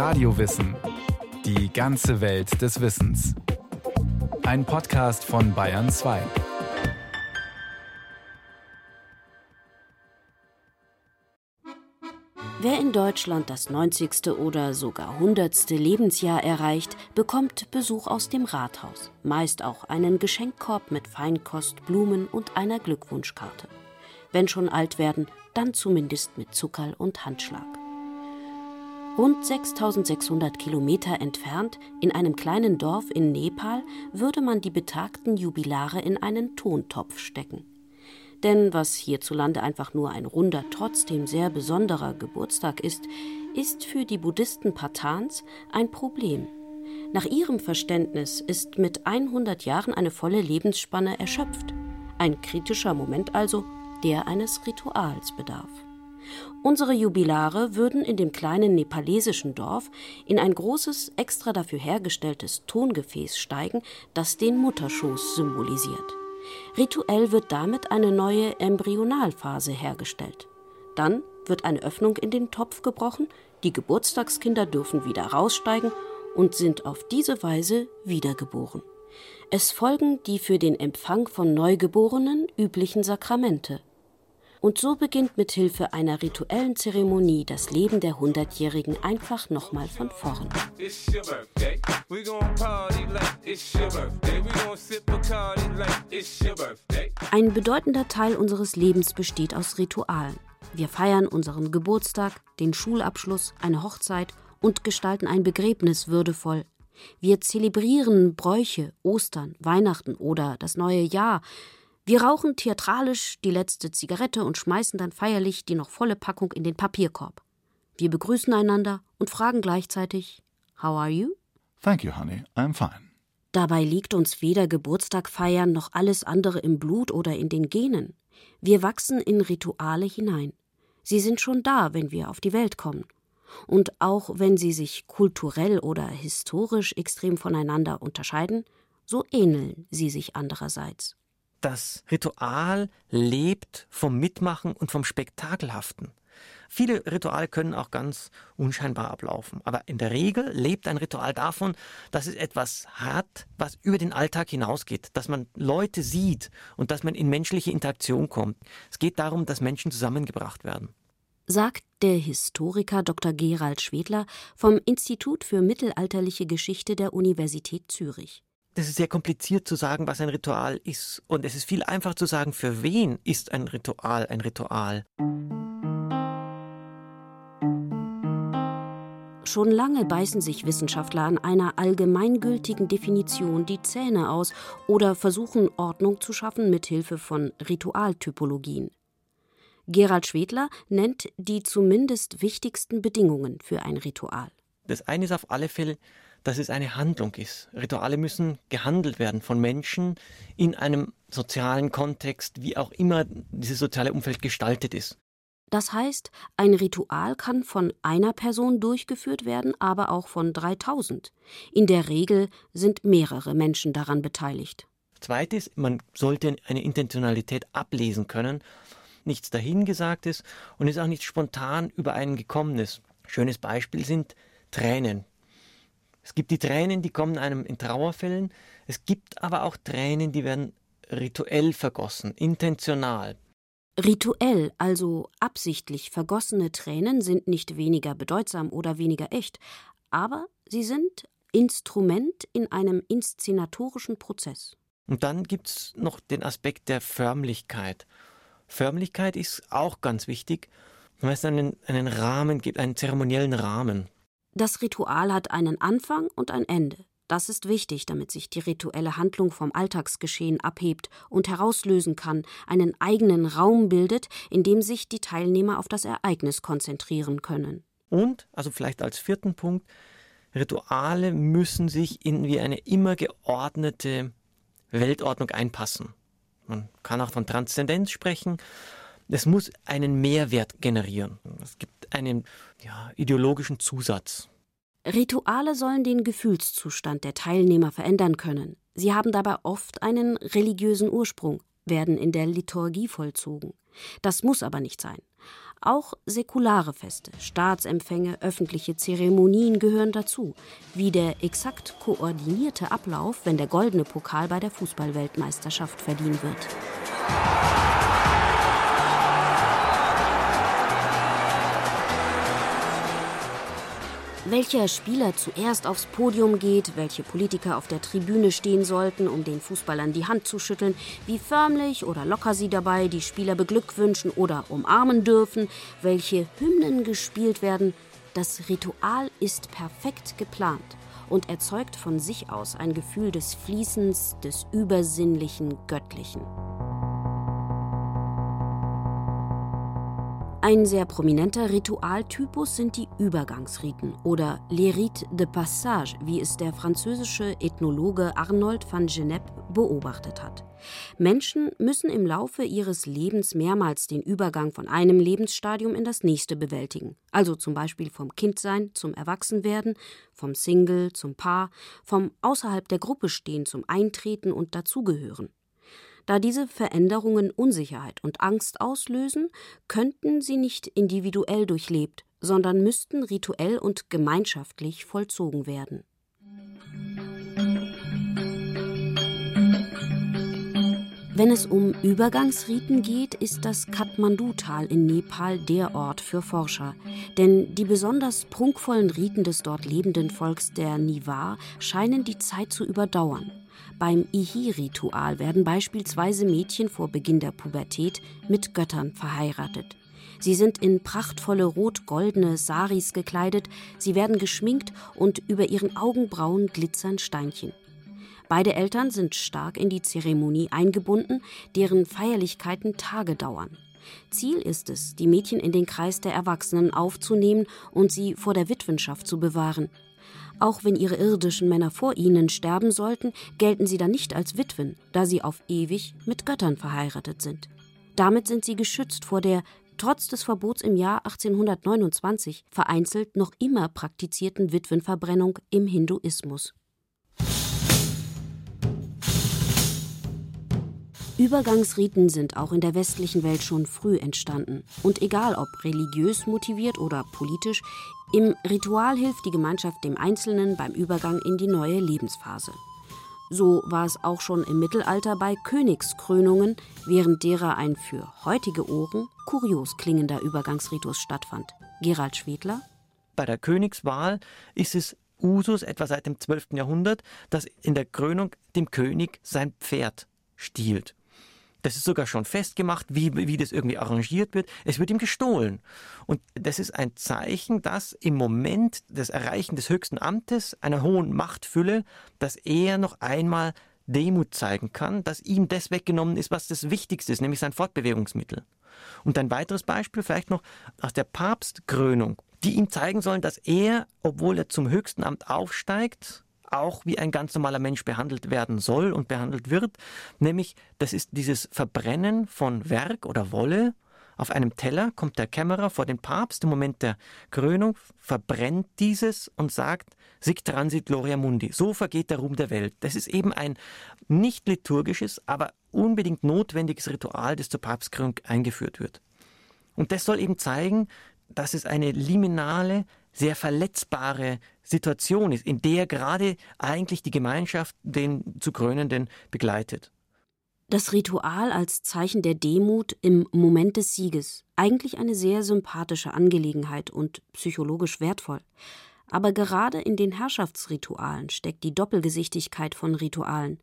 Radiowissen. Die ganze Welt des Wissens. Ein Podcast von Bayern 2. Wer in Deutschland das 90. oder sogar 100. Lebensjahr erreicht, bekommt Besuch aus dem Rathaus, meist auch einen Geschenkkorb mit Feinkost, Blumen und einer Glückwunschkarte. Wenn schon alt werden, dann zumindest mit Zuckerl und Handschlag. Rund 6600 Kilometer entfernt, in einem kleinen Dorf in Nepal, würde man die betagten Jubilare in einen Tontopf stecken. Denn was hierzulande einfach nur ein runder, trotzdem sehr besonderer Geburtstag ist, ist für die Buddhisten Pathans ein Problem. Nach ihrem Verständnis ist mit 100 Jahren eine volle Lebensspanne erschöpft. Ein kritischer Moment also, der eines Rituals bedarf. Unsere Jubilare würden in dem kleinen nepalesischen Dorf in ein großes, extra dafür hergestelltes Tongefäß steigen, das den Mutterschoß symbolisiert. Rituell wird damit eine neue Embryonalphase hergestellt. Dann wird eine Öffnung in den Topf gebrochen, die Geburtstagskinder dürfen wieder raussteigen und sind auf diese Weise wiedergeboren. Es folgen die für den Empfang von Neugeborenen üblichen Sakramente. Und so beginnt mit Hilfe einer rituellen Zeremonie das Leben der Hundertjährigen einfach nochmal von vorn. Ein bedeutender Teil unseres Lebens besteht aus Ritualen. Wir feiern unseren Geburtstag, den Schulabschluss, eine Hochzeit und gestalten ein Begräbnis würdevoll. Wir zelebrieren Bräuche, Ostern, Weihnachten oder das neue Jahr, wir rauchen theatralisch die letzte Zigarette und schmeißen dann feierlich die noch volle Packung in den Papierkorb. Wir begrüßen einander und fragen gleichzeitig How are you? Thank you, honey. I'm fine. Dabei liegt uns weder Geburtstag feiern noch alles andere im Blut oder in den Genen. Wir wachsen in Rituale hinein. Sie sind schon da, wenn wir auf die Welt kommen. Und auch wenn sie sich kulturell oder historisch extrem voneinander unterscheiden, so ähneln sie sich andererseits das Ritual lebt vom Mitmachen und vom Spektakelhaften. Viele Rituale können auch ganz unscheinbar ablaufen, aber in der Regel lebt ein Ritual davon, dass es etwas hat, was über den Alltag hinausgeht, dass man Leute sieht und dass man in menschliche Interaktion kommt. Es geht darum, dass Menschen zusammengebracht werden. Sagt der Historiker Dr. Gerald Schwedler vom Institut für mittelalterliche Geschichte der Universität Zürich das ist sehr kompliziert zu sagen, was ein Ritual ist. Und es ist viel einfacher zu sagen, für wen ist ein Ritual ein Ritual. Schon lange beißen sich Wissenschaftler an einer allgemeingültigen Definition die Zähne aus oder versuchen Ordnung zu schaffen mit Hilfe von Ritualtypologien. Gerald Schwedler nennt die zumindest wichtigsten Bedingungen für ein Ritual. Das eine ist auf alle Fälle dass es eine Handlung ist. Rituale müssen gehandelt werden von Menschen in einem sozialen Kontext, wie auch immer dieses soziale Umfeld gestaltet ist. Das heißt, ein Ritual kann von einer Person durchgeführt werden, aber auch von 3000. In der Regel sind mehrere Menschen daran beteiligt. Zweites, man sollte eine Intentionalität ablesen können, nichts dahingesagtes und ist auch nicht spontan über einen gekommenes. Schönes Beispiel sind Tränen. Es gibt die Tränen, die kommen einem in Trauerfällen. Es gibt aber auch Tränen, die werden rituell vergossen, intentional. Rituell, also absichtlich vergossene Tränen sind nicht weniger bedeutsam oder weniger echt, aber sie sind Instrument in einem inszenatorischen Prozess. Und dann gibt es noch den Aspekt der Förmlichkeit. Förmlichkeit ist auch ganz wichtig, weil es einen, einen Rahmen gibt, einen zeremoniellen Rahmen. Das Ritual hat einen Anfang und ein Ende. Das ist wichtig, damit sich die rituelle Handlung vom Alltagsgeschehen abhebt und herauslösen kann, einen eigenen Raum bildet, in dem sich die Teilnehmer auf das Ereignis konzentrieren können. Und, also vielleicht als vierten Punkt, Rituale müssen sich in wie eine immer geordnete Weltordnung einpassen. Man kann auch von Transzendenz sprechen. Es muss einen Mehrwert generieren. Es gibt einen ja, ideologischen Zusatz. Rituale sollen den Gefühlszustand der Teilnehmer verändern können. Sie haben dabei oft einen religiösen Ursprung, werden in der Liturgie vollzogen. Das muss aber nicht sein. Auch säkulare Feste, Staatsempfänge, öffentliche Zeremonien gehören dazu, wie der exakt koordinierte Ablauf, wenn der goldene Pokal bei der Fußballweltmeisterschaft verliehen wird. Welcher Spieler zuerst aufs Podium geht, welche Politiker auf der Tribüne stehen sollten, um den Fußballern die Hand zu schütteln, wie förmlich oder locker sie dabei die Spieler beglückwünschen oder umarmen dürfen, welche Hymnen gespielt werden, das Ritual ist perfekt geplant und erzeugt von sich aus ein Gefühl des Fließens, des Übersinnlichen, Göttlichen. Ein sehr prominenter Ritualtypus sind die Übergangsriten oder les rites de passage, wie es der französische Ethnologe Arnold van Geneppe beobachtet hat. Menschen müssen im Laufe ihres Lebens mehrmals den Übergang von einem Lebensstadium in das nächste bewältigen, also zum Beispiel vom Kindsein zum Erwachsenwerden, vom Single zum Paar, vom außerhalb der Gruppe stehen zum Eintreten und Dazugehören. Da diese Veränderungen Unsicherheit und Angst auslösen, könnten sie nicht individuell durchlebt, sondern müssten rituell und gemeinschaftlich vollzogen werden. Wenn es um Übergangsriten geht, ist das Kathmandu-Tal in Nepal der Ort für Forscher. Denn die besonders prunkvollen Riten des dort lebenden Volks der Nivar scheinen die Zeit zu überdauern. Beim Ihi-Ritual werden beispielsweise Mädchen vor Beginn der Pubertät mit Göttern verheiratet. Sie sind in prachtvolle rot-goldene Saris gekleidet, sie werden geschminkt und über ihren Augenbrauen glitzern Steinchen. Beide Eltern sind stark in die Zeremonie eingebunden, deren Feierlichkeiten Tage dauern. Ziel ist es, die Mädchen in den Kreis der Erwachsenen aufzunehmen und sie vor der Witwenschaft zu bewahren. Auch wenn ihre irdischen Männer vor ihnen sterben sollten, gelten sie dann nicht als Witwen, da sie auf ewig mit Göttern verheiratet sind. Damit sind sie geschützt vor der, trotz des Verbots im Jahr 1829, vereinzelt noch immer praktizierten Witwenverbrennung im Hinduismus. Übergangsriten sind auch in der westlichen Welt schon früh entstanden. Und egal ob religiös motiviert oder politisch, im Ritual hilft die Gemeinschaft dem Einzelnen beim Übergang in die neue Lebensphase. So war es auch schon im Mittelalter bei Königskrönungen, während derer ein für heutige Ohren kurios klingender Übergangsritus stattfand. Gerald Schwedler? Bei der Königswahl ist es Usus etwa seit dem 12. Jahrhundert, dass in der Krönung dem König sein Pferd stiehlt. Das ist sogar schon festgemacht, wie, wie das irgendwie arrangiert wird. Es wird ihm gestohlen. Und das ist ein Zeichen, dass im Moment des Erreichen des höchsten Amtes, einer hohen Machtfülle, dass er noch einmal Demut zeigen kann, dass ihm das weggenommen ist, was das Wichtigste ist, nämlich sein Fortbewegungsmittel. Und ein weiteres Beispiel vielleicht noch aus der Papstkrönung, die ihm zeigen sollen, dass er, obwohl er zum höchsten Amt aufsteigt, auch wie ein ganz normaler Mensch behandelt werden soll und behandelt wird, nämlich das ist dieses Verbrennen von Werk oder Wolle. Auf einem Teller kommt der Kämmerer vor den Papst im Moment der Krönung, verbrennt dieses und sagt, sic transit gloria mundi. So vergeht der Ruhm der Welt. Das ist eben ein nicht liturgisches, aber unbedingt notwendiges Ritual, das zur Papstkrönung eingeführt wird. Und das soll eben zeigen, dass es eine liminale, sehr verletzbare Situation ist, in der gerade eigentlich die Gemeinschaft den zu Krönenden begleitet. Das Ritual als Zeichen der Demut im Moment des Sieges. Eigentlich eine sehr sympathische Angelegenheit und psychologisch wertvoll. Aber gerade in den Herrschaftsritualen steckt die Doppelgesichtigkeit von Ritualen.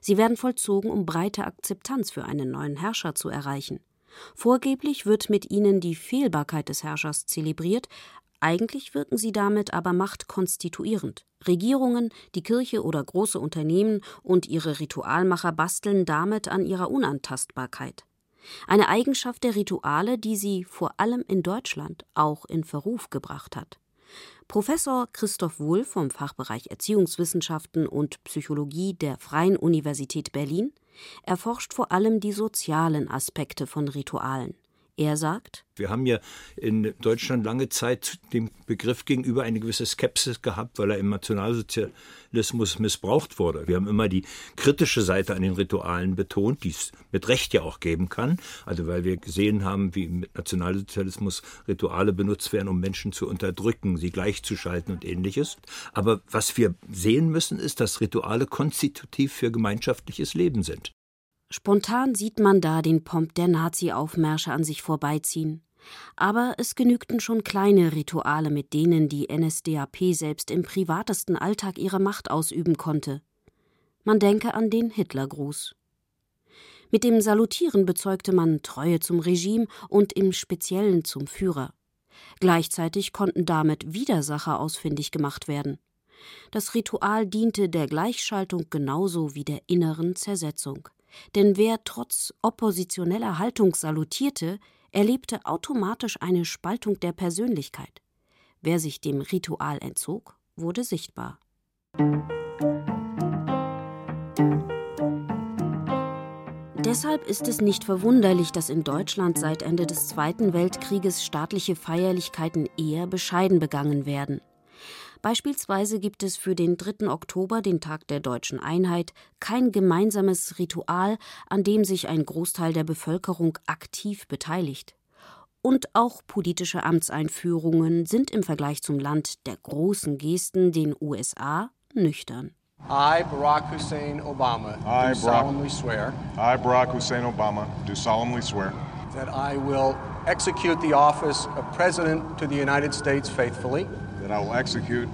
Sie werden vollzogen, um breite Akzeptanz für einen neuen Herrscher zu erreichen. Vorgeblich wird mit ihnen die Fehlbarkeit des Herrschers zelebriert, eigentlich wirken sie damit aber machtkonstituierend. Regierungen, die Kirche oder große Unternehmen und ihre Ritualmacher basteln damit an ihrer Unantastbarkeit. Eine Eigenschaft der Rituale, die sie vor allem in Deutschland auch in Verruf gebracht hat. Professor Christoph Wuhl vom Fachbereich Erziehungswissenschaften und Psychologie der Freien Universität Berlin erforscht vor allem die sozialen Aspekte von Ritualen. Er sagt, wir haben ja in Deutschland lange Zeit dem Begriff gegenüber eine gewisse Skepsis gehabt, weil er im Nationalsozialismus missbraucht wurde. Wir haben immer die kritische Seite an den Ritualen betont, die es mit Recht ja auch geben kann. Also weil wir gesehen haben, wie mit Nationalsozialismus Rituale benutzt werden, um Menschen zu unterdrücken, sie gleichzuschalten und ähnliches. Aber was wir sehen müssen, ist, dass Rituale konstitutiv für gemeinschaftliches Leben sind. Spontan sieht man da den Pomp der Nazi-Aufmärsche an sich vorbeiziehen. Aber es genügten schon kleine Rituale, mit denen die NSDAP selbst im privatesten Alltag ihre Macht ausüben konnte. Man denke an den Hitlergruß. Mit dem Salutieren bezeugte man Treue zum Regime und im Speziellen zum Führer. Gleichzeitig konnten damit Widersacher ausfindig gemacht werden. Das Ritual diente der Gleichschaltung genauso wie der inneren Zersetzung. Denn wer trotz oppositioneller Haltung salutierte, erlebte automatisch eine Spaltung der Persönlichkeit. Wer sich dem Ritual entzog, wurde sichtbar. Deshalb ist es nicht verwunderlich, dass in Deutschland seit Ende des Zweiten Weltkrieges staatliche Feierlichkeiten eher bescheiden begangen werden. Beispielsweise gibt es für den 3. Oktober, den Tag der deutschen Einheit, kein gemeinsames Ritual, an dem sich ein Großteil der Bevölkerung aktiv beteiligt. Und auch politische Amtseinführungen sind im Vergleich zum Land der großen Gesten, den USA, nüchtern. I, Barack Hussein Obama, I, do solemnly swear. I, Barack Hussein Obama, do solemnly swear. That I will execute the office of President to the United States faithfully. That I will execute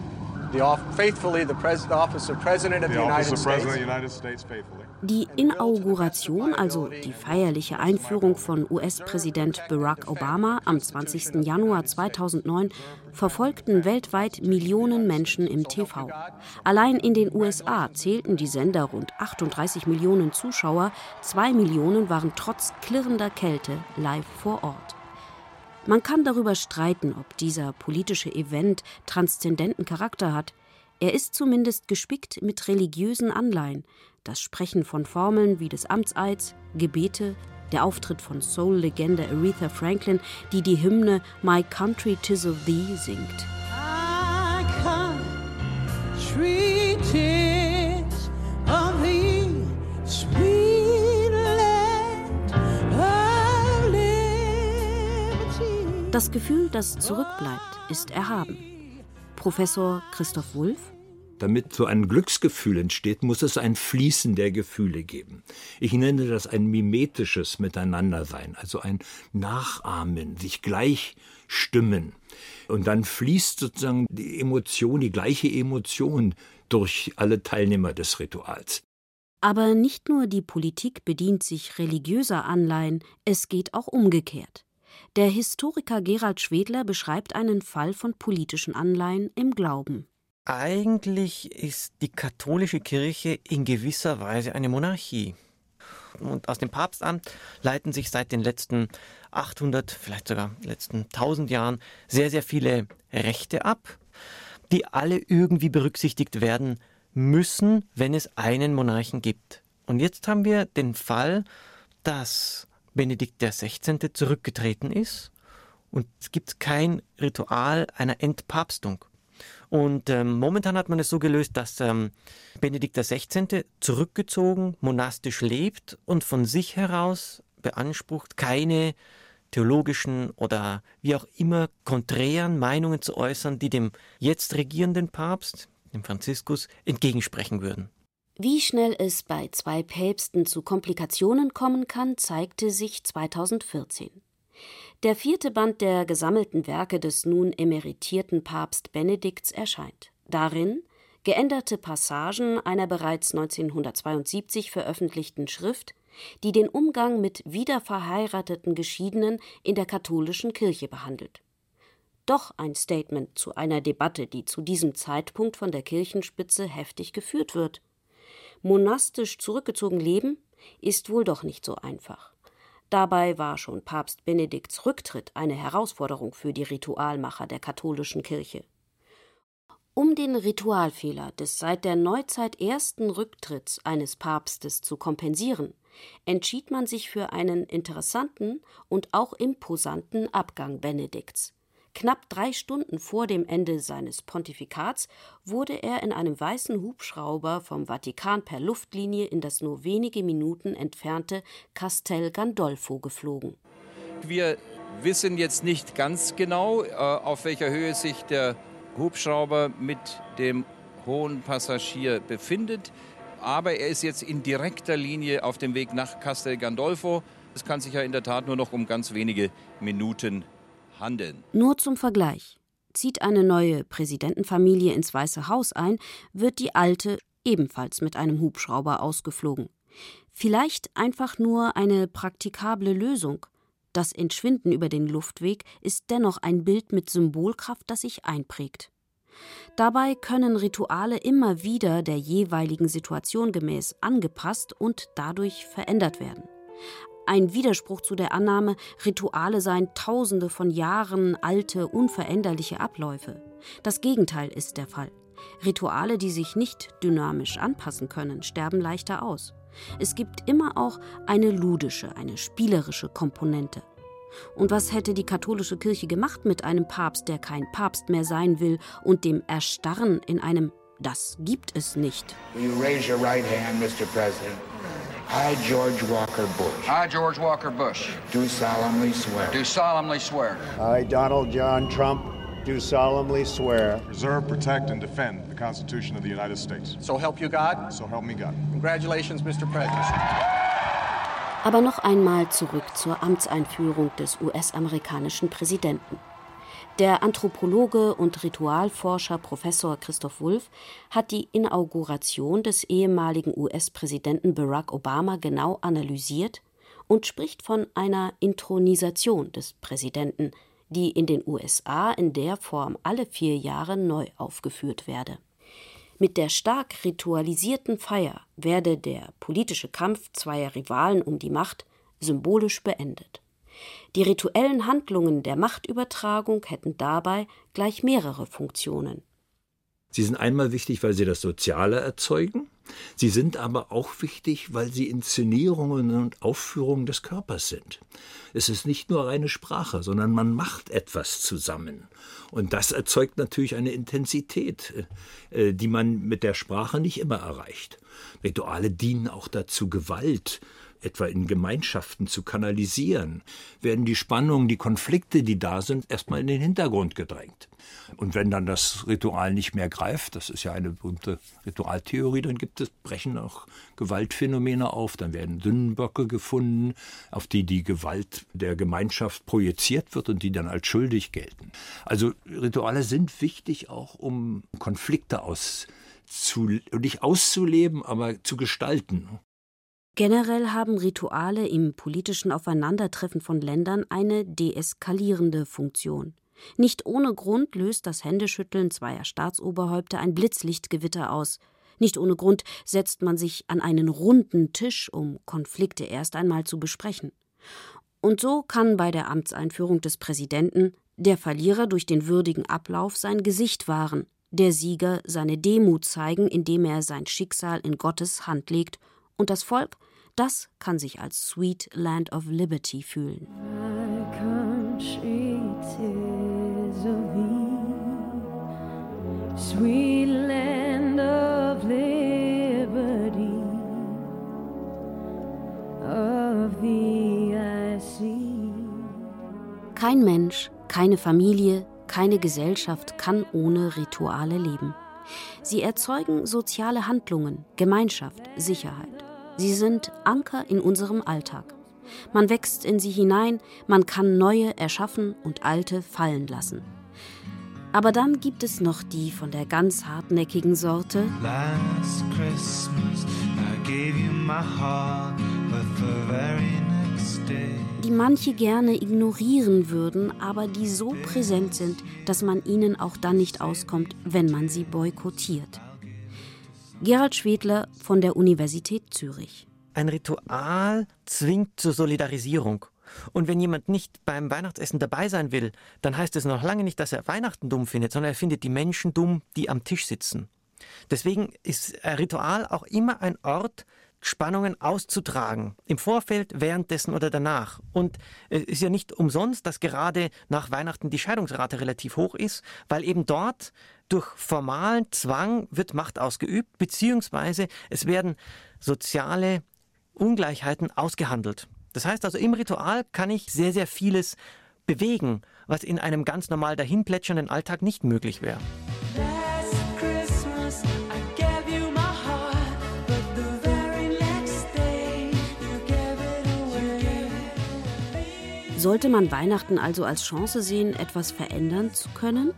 the faithfully the, pres the office of President of the, the United, States. United States faithfully. Die Inauguration, also die feierliche Einführung von US-Präsident Barack Obama am 20. Januar 2009, verfolgten weltweit Millionen Menschen im TV. Allein in den USA zählten die Sender rund 38 Millionen Zuschauer, zwei Millionen waren trotz klirrender Kälte live vor Ort. Man kann darüber streiten, ob dieser politische Event transzendenten Charakter hat. Er ist zumindest gespickt mit religiösen Anleihen. Das Sprechen von Formeln wie des Amtseids, Gebete, der Auftritt von Soul-Legende Aretha Franklin, die die Hymne My Country Tis of Thee singt. Das Gefühl, das zurückbleibt, ist erhaben. Professor Christoph Wulff damit so ein Glücksgefühl entsteht, muss es ein Fließen der Gefühle geben. Ich nenne das ein mimetisches Miteinandersein, also ein Nachahmen, sich gleich stimmen. Und dann fließt sozusagen die Emotion, die gleiche Emotion durch alle Teilnehmer des Rituals. Aber nicht nur die Politik bedient sich religiöser Anleihen, es geht auch umgekehrt. Der Historiker Gerald Schwedler beschreibt einen Fall von politischen Anleihen im Glauben. Eigentlich ist die katholische Kirche in gewisser Weise eine Monarchie. Und aus dem Papstamt leiten sich seit den letzten 800, vielleicht sogar letzten 1000 Jahren sehr, sehr viele Rechte ab, die alle irgendwie berücksichtigt werden müssen, wenn es einen Monarchen gibt. Und jetzt haben wir den Fall, dass Benedikt XVI. zurückgetreten ist und es gibt kein Ritual einer Entpapstung. Und ähm, momentan hat man es so gelöst, dass ähm, Benedikt XVI. zurückgezogen, monastisch lebt und von sich heraus beansprucht, keine theologischen oder wie auch immer konträren Meinungen zu äußern, die dem jetzt regierenden Papst, dem Franziskus, entgegensprechen würden. Wie schnell es bei zwei Päpsten zu Komplikationen kommen kann, zeigte sich 2014. Der vierte Band der gesammelten Werke des nun emeritierten Papst Benedikts erscheint. Darin geänderte Passagen einer bereits 1972 veröffentlichten Schrift, die den Umgang mit wiederverheirateten Geschiedenen in der katholischen Kirche behandelt. Doch ein Statement zu einer Debatte, die zu diesem Zeitpunkt von der Kirchenspitze heftig geführt wird monastisch zurückgezogen leben, ist wohl doch nicht so einfach. Dabei war schon Papst Benedikts Rücktritt eine Herausforderung für die Ritualmacher der katholischen Kirche. Um den Ritualfehler des seit der Neuzeit ersten Rücktritts eines Papstes zu kompensieren, entschied man sich für einen interessanten und auch imposanten Abgang Benedikts. Knapp drei Stunden vor dem Ende seines Pontifikats wurde er in einem weißen Hubschrauber vom Vatikan per Luftlinie in das nur wenige Minuten entfernte Castel Gandolfo geflogen. Wir wissen jetzt nicht ganz genau, äh, auf welcher Höhe sich der Hubschrauber mit dem hohen Passagier befindet. Aber er ist jetzt in direkter Linie auf dem Weg nach Castel Gandolfo. Es kann sich ja in der Tat nur noch um ganz wenige Minuten handeln. Nur zum Vergleich. Zieht eine neue Präsidentenfamilie ins Weiße Haus ein, wird die alte ebenfalls mit einem Hubschrauber ausgeflogen. Vielleicht einfach nur eine praktikable Lösung. Das Entschwinden über den Luftweg ist dennoch ein Bild mit Symbolkraft, das sich einprägt. Dabei können Rituale immer wieder der jeweiligen Situation gemäß angepasst und dadurch verändert werden. Ein Widerspruch zu der Annahme, Rituale seien tausende von Jahren alte, unveränderliche Abläufe. Das Gegenteil ist der Fall. Rituale, die sich nicht dynamisch anpassen können, sterben leichter aus. Es gibt immer auch eine ludische, eine spielerische Komponente. Und was hätte die katholische Kirche gemacht mit einem Papst, der kein Papst mehr sein will und dem Erstarren in einem Das gibt es nicht? Will you raise your right hand, Mr. President? I, George Walker Bush. I, George Walker Bush. Do solemnly swear. Do solemnly swear. I, Donald John Trump. Do solemnly swear. Preserve, protect, and defend the Constitution of the United States. So help you God? So help me God. Congratulations, Mr. President. Aber noch einmal zurück zur Amtseinführung des US-amerikanischen Präsidenten. Der Anthropologe und Ritualforscher Professor Christoph Wulff hat die Inauguration des ehemaligen US-Präsidenten Barack Obama genau analysiert und spricht von einer Intronisation des Präsidenten, die in den USA in der Form alle vier Jahre neu aufgeführt werde. Mit der stark ritualisierten Feier werde der politische Kampf zweier Rivalen um die Macht symbolisch beendet. Die rituellen Handlungen der Machtübertragung hätten dabei gleich mehrere Funktionen. Sie sind einmal wichtig, weil sie das Soziale erzeugen. Sie sind aber auch wichtig, weil sie Inszenierungen und Aufführungen des Körpers sind. Es ist nicht nur reine Sprache, sondern man macht etwas zusammen. Und das erzeugt natürlich eine Intensität, äh, die man mit der Sprache nicht immer erreicht. Rituale dienen auch dazu, Gewalt etwa in Gemeinschaften zu kanalisieren, werden die Spannungen, die Konflikte, die da sind, erstmal in den Hintergrund gedrängt. Und wenn dann das Ritual nicht mehr greift, das ist ja eine berühmte Ritualtheorie, dann gibt es, brechen auch Gewaltphänomene auf, dann werden Dünnböcke gefunden, auf die die Gewalt der Gemeinschaft projiziert wird und die dann als schuldig gelten. Also Rituale sind wichtig auch, um Konflikte aus nicht auszuleben, aber zu gestalten. Generell haben Rituale im politischen Aufeinandertreffen von Ländern eine deeskalierende Funktion. Nicht ohne Grund löst das Händeschütteln zweier Staatsoberhäupter ein Blitzlichtgewitter aus. Nicht ohne Grund setzt man sich an einen runden Tisch, um Konflikte erst einmal zu besprechen. Und so kann bei der Amtseinführung des Präsidenten der Verlierer durch den würdigen Ablauf sein Gesicht wahren, der Sieger seine Demut zeigen, indem er sein Schicksal in Gottes Hand legt, und das Volk das kann sich als Sweet Land of Liberty fühlen. Sweet land of liberty, of thee I see. Kein Mensch, keine Familie, keine Gesellschaft kann ohne Rituale leben. Sie erzeugen soziale Handlungen, Gemeinschaft, Sicherheit. Sie sind Anker in unserem Alltag. Man wächst in sie hinein, man kann neue erschaffen und alte fallen lassen. Aber dann gibt es noch die von der ganz hartnäckigen Sorte. Last Christmas I gave you my heart, but the very next day die manche gerne ignorieren würden, aber die so präsent sind, dass man ihnen auch dann nicht auskommt, wenn man sie boykottiert. Gerald Schwedler von der Universität Zürich. Ein Ritual zwingt zur Solidarisierung. Und wenn jemand nicht beim Weihnachtsessen dabei sein will, dann heißt es noch lange nicht, dass er Weihnachten dumm findet, sondern er findet die Menschen dumm, die am Tisch sitzen. Deswegen ist ein Ritual auch immer ein Ort Spannungen auszutragen, im Vorfeld, währenddessen oder danach. Und es ist ja nicht umsonst, dass gerade nach Weihnachten die Scheidungsrate relativ hoch ist, weil eben dort durch formalen Zwang wird Macht ausgeübt, beziehungsweise es werden soziale Ungleichheiten ausgehandelt. Das heißt also, im Ritual kann ich sehr, sehr vieles bewegen, was in einem ganz normal dahinplätschernden Alltag nicht möglich wäre. Sollte man Weihnachten also als Chance sehen, etwas verändern zu können?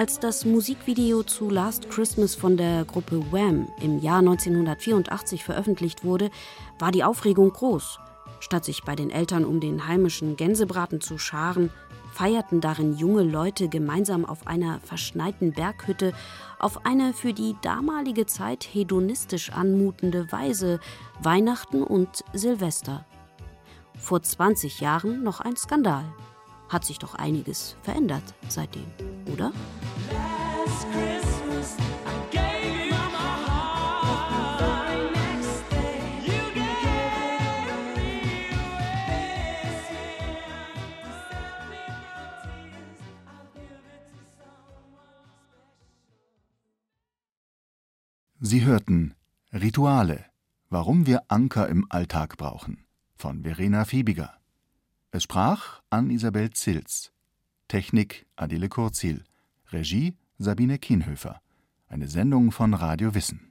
Als das Musikvideo zu Last Christmas von der Gruppe Wham im Jahr 1984 veröffentlicht wurde, war die Aufregung groß. Statt sich bei den Eltern um den heimischen Gänsebraten zu scharen, feierten darin junge Leute gemeinsam auf einer verschneiten Berghütte auf eine für die damalige Zeit hedonistisch anmutende Weise Weihnachten und Silvester vor 20 Jahren noch ein Skandal. Hat sich doch einiges verändert seitdem, oder? Sie hörten Rituale, warum wir Anker im Alltag brauchen von Verena Fiebiger. Es sprach Ann-Isabel Zils. Technik Adele Kurzil. Regie Sabine Kienhöfer. Eine Sendung von Radio Wissen.